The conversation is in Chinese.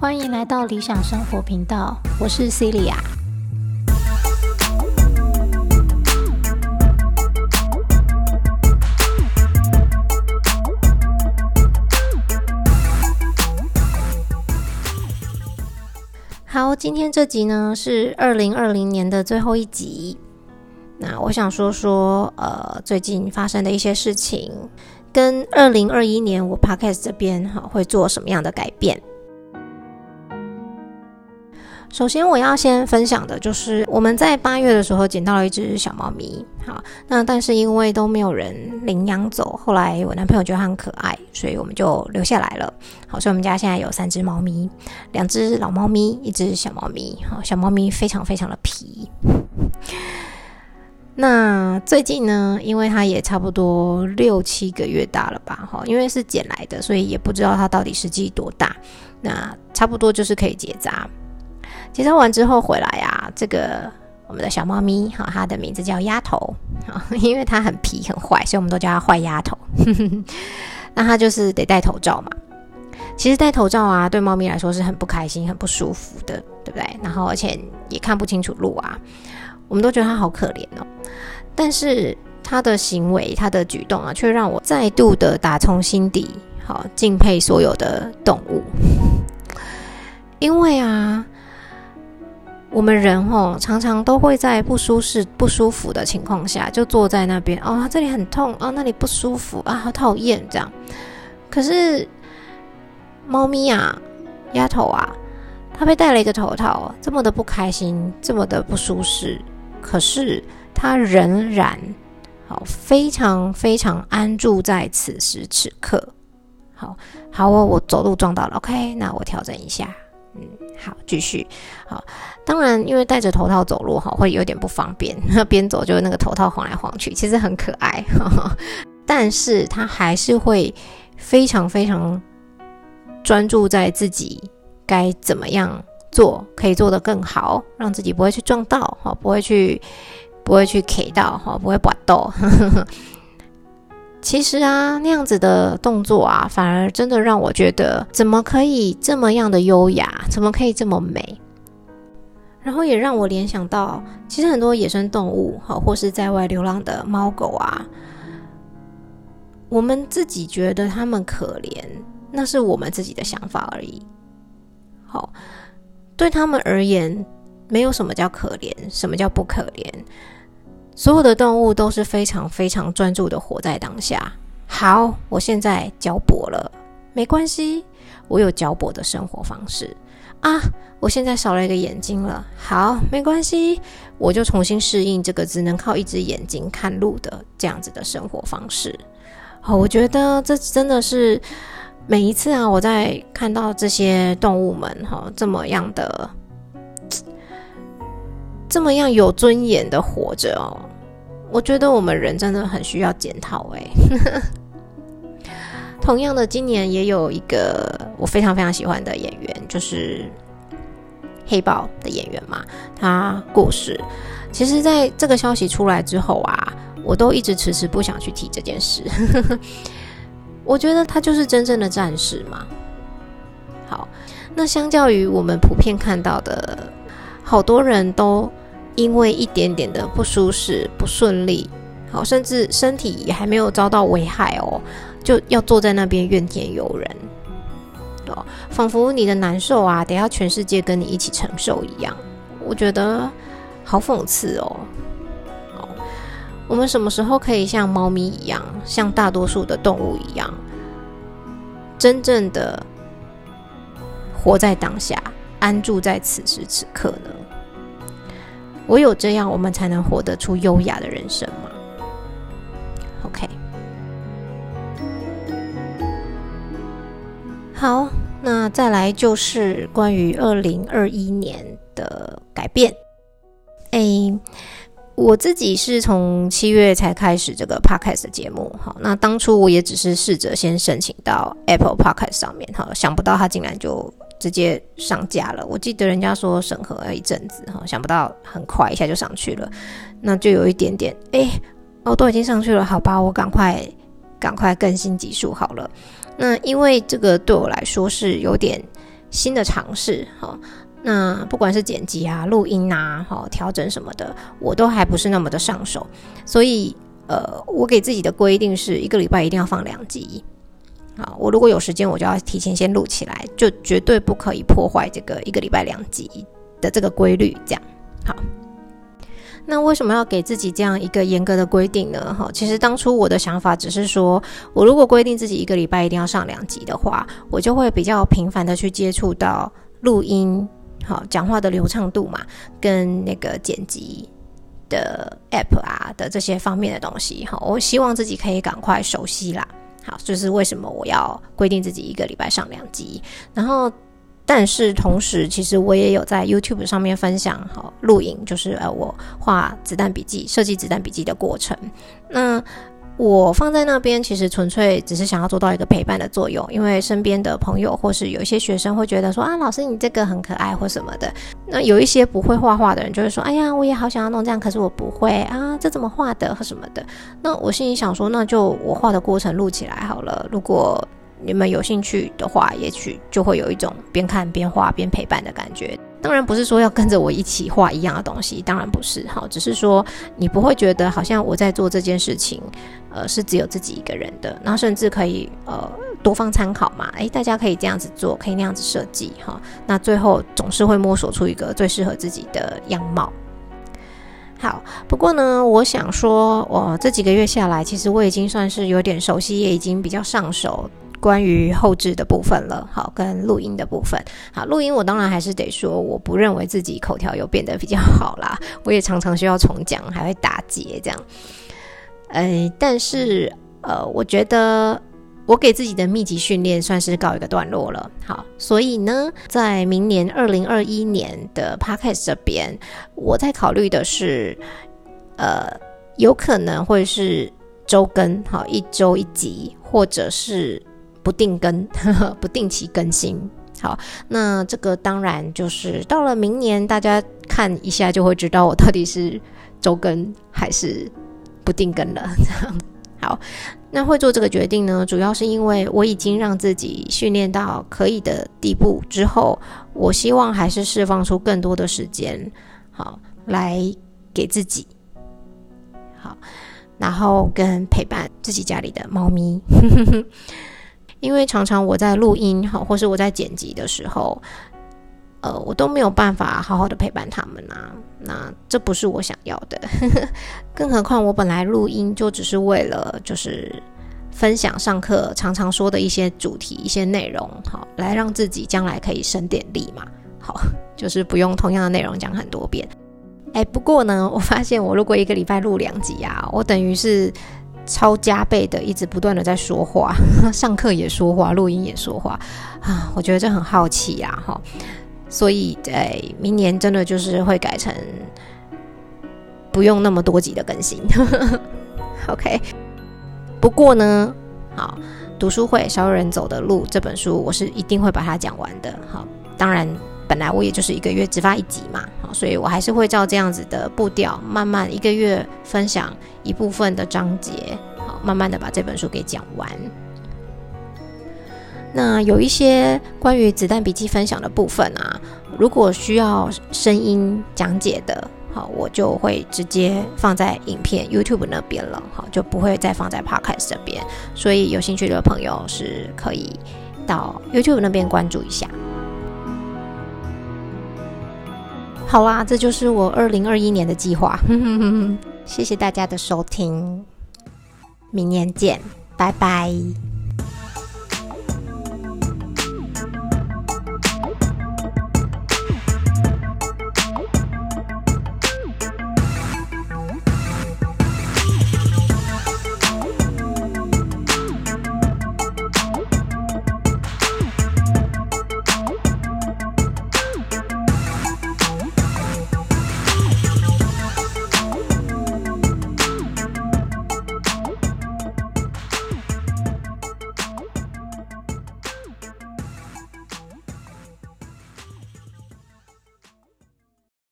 欢迎来到理想生活频道，我是 Celia。好，今天这集呢是二零二零年的最后一集。那我想说说，呃，最近发生的一些事情，跟二零二一年我 Podcast 这边哈会做什么样的改变。首先，我要先分享的就是我们在八月的时候捡到了一只小猫咪，好，那但是因为都没有人领养走，后来我男朋友觉得很可爱，所以我们就留下来了。好，所以我们家现在有三只猫咪，两只老猫咪，一只小猫咪。好，小猫咪非常非常的皮。那最近呢，因为它也差不多六七个月大了吧，哈，因为是捡来的，所以也不知道它到底实际多大。那差不多就是可以结扎。结扎完之后回来啊，这个我们的小猫咪哈，它的名字叫丫头啊，因为它很皮很坏，所以我们都叫它坏丫头。那它就是得戴头罩嘛。其实戴头罩啊，对猫咪来说是很不开心、很不舒服的，对不对？然后而且也看不清楚路啊，我们都觉得它好可怜哦。但是它的行为、它的举动啊，却让我再度的打从心底好敬佩所有的动物，因为啊。我们人吼常常都会在不舒适、不舒服的情况下，就坐在那边哦，这里很痛哦，那里不舒服啊，好讨厌这样。可是猫咪啊，丫头啊，它被戴了一个头套，这么的不开心，这么的不舒适，可是他仍然好非常非常安住在此时此刻。好好哦，我走路撞到了，OK，那我调整一下。嗯，好，继续。好，当然，因为戴着头套走路哈，会有点不方便。那边走就那个头套晃来晃去，其实很可爱。但是他还是会非常非常专注在自己该怎么样做，可以做得更好，让自己不会去撞到，哈，不会去不会去 K 到，哈，不会拔到。其实啊，那样子的动作啊，反而真的让我觉得，怎么可以这么样的优雅，怎么可以这么美？然后也让我联想到，其实很多野生动物，哈，或是在外流浪的猫狗啊，我们自己觉得它们可怜，那是我们自己的想法而已。好，对他们而言，没有什么叫可怜，什么叫不可怜。所有的动物都是非常非常专注的活在当下。好，我现在脚跛了，没关系，我有脚跛的生活方式啊。我现在少了一个眼睛了，好，没关系，我就重新适应这个只能靠一只眼睛看路的这样子的生活方式。好，我觉得这真的是每一次啊，我在看到这些动物们哈这么样的。这么样有尊严的活着哦，我觉得我们人真的很需要检讨哎。同样的，今年也有一个我非常非常喜欢的演员，就是黑豹的演员嘛，他过世。其实，在这个消息出来之后啊，我都一直迟迟不想去提这件事。我觉得他就是真正的战士嘛。好，那相较于我们普遍看到的，好多人都。因为一点点的不舒适、不顺利，好，甚至身体也还没有遭到危害哦，就要坐在那边怨天尤人，哦，仿佛你的难受啊，得要全世界跟你一起承受一样。我觉得好讽刺哦。我们什么时候可以像猫咪一样，像大多数的动物一样，真正的活在当下，安住在此时此刻呢？唯有这样，我们才能活得出优雅的人生吗。OK，好，那再来就是关于二零二一年的改变。诶，我自己是从七月才开始这个 Podcast 的节目，好，那当初我也只是试着先申请到 Apple Podcast 上面，哈，想不到它竟然就。直接上架了，我记得人家说审核了一阵子哈，想不到很快一下就上去了，那就有一点点哎，哦，都已经上去了，好吧，我赶快赶快更新集数好了。那因为这个对我来说是有点新的尝试，哈。那不管是剪辑啊、录音啊、哈调整什么的，我都还不是那么的上手，所以呃，我给自己的规定是一个礼拜一定要放两集。好，我如果有时间，我就要提前先录起来，就绝对不可以破坏这个一个礼拜两集的这个规律。这样好。那为什么要给自己这样一个严格的规定呢？哈，其实当初我的想法只是说，我如果规定自己一个礼拜一定要上两集的话，我就会比较频繁的去接触到录音。好，讲话的流畅度嘛，跟那个剪辑的 app 啊的这些方面的东西，哈，我希望自己可以赶快熟悉啦。好，就是为什么我要规定自己一个礼拜上两集，然后，但是同时，其实我也有在 YouTube 上面分享，哈，录影，就是呃，我画子弹笔记、设计子弹笔记的过程，那。我放在那边，其实纯粹只是想要做到一个陪伴的作用，因为身边的朋友或是有一些学生会觉得说啊，老师你这个很可爱或什么的。那有一些不会画画的人就会说，哎呀，我也好想要弄这样，可是我不会啊，这怎么画的或什么的。那我心里想说，那就我画的过程录起来好了。如果你们有兴趣的话，也许就会有一种边看边画边陪伴的感觉。当然不是说要跟着我一起画一样的东西，当然不是哈，只是说你不会觉得好像我在做这件事情，呃，是只有自己一个人的，然后甚至可以呃多方参考嘛，诶，大家可以这样子做，可以那样子设计哈，那最后总是会摸索出一个最适合自己的样貌。好，不过呢，我想说，我这几个月下来，其实我已经算是有点熟悉，也已经比较上手。关于后置的部分了，好，跟录音的部分，好，录音我当然还是得说，我不认为自己口条有变得比较好啦，我也常常需要重讲，还会打结这样，呃，但是呃，我觉得我给自己的密集训练算是告一个段落了，好，所以呢，在明年二零二一年的 podcast 这边，我在考虑的是，呃，有可能会是周更，好，一周一集，或者是。不定更，不定期更新。好，那这个当然就是到了明年，大家看一下就会知道我到底是周更还是不定更了。这 样好，那会做这个决定呢，主要是因为我已经让自己训练到可以的地步之后，我希望还是释放出更多的时间，好来给自己好，然后跟陪伴自己家里的猫咪。因为常常我在录音哈，或是我在剪辑的时候，呃，我都没有办法好好的陪伴他们啊。那这不是我想要的，更何况我本来录音就只是为了就是分享上课常常说的一些主题、一些内容，好来让自己将来可以省点力嘛。好，就是不用同样的内容讲很多遍。哎，不过呢，我发现我如果一个礼拜录两集啊，我等于是。超加倍的，一直不断的在说话，上课也说话，录音也说话啊，我觉得这很好奇呀，哈，所以在明年真的就是会改成不用那么多集的更新，OK。不过呢，好，读书会少有人走的路这本书，我是一定会把它讲完的，好，当然。本来我也就是一个月只发一集嘛，好，所以我还是会照这样子的步调，慢慢一个月分享一部分的章节，好，慢慢的把这本书给讲完。那有一些关于子弹笔记分享的部分啊，如果需要声音讲解的，好，我就会直接放在影片 YouTube 那边了，好，就不会再放在 Podcast 这边。所以有兴趣的朋友是可以到 YouTube 那边关注一下。好啦，这就是我二零二一年的计划。谢谢大家的收听，明年见，拜拜。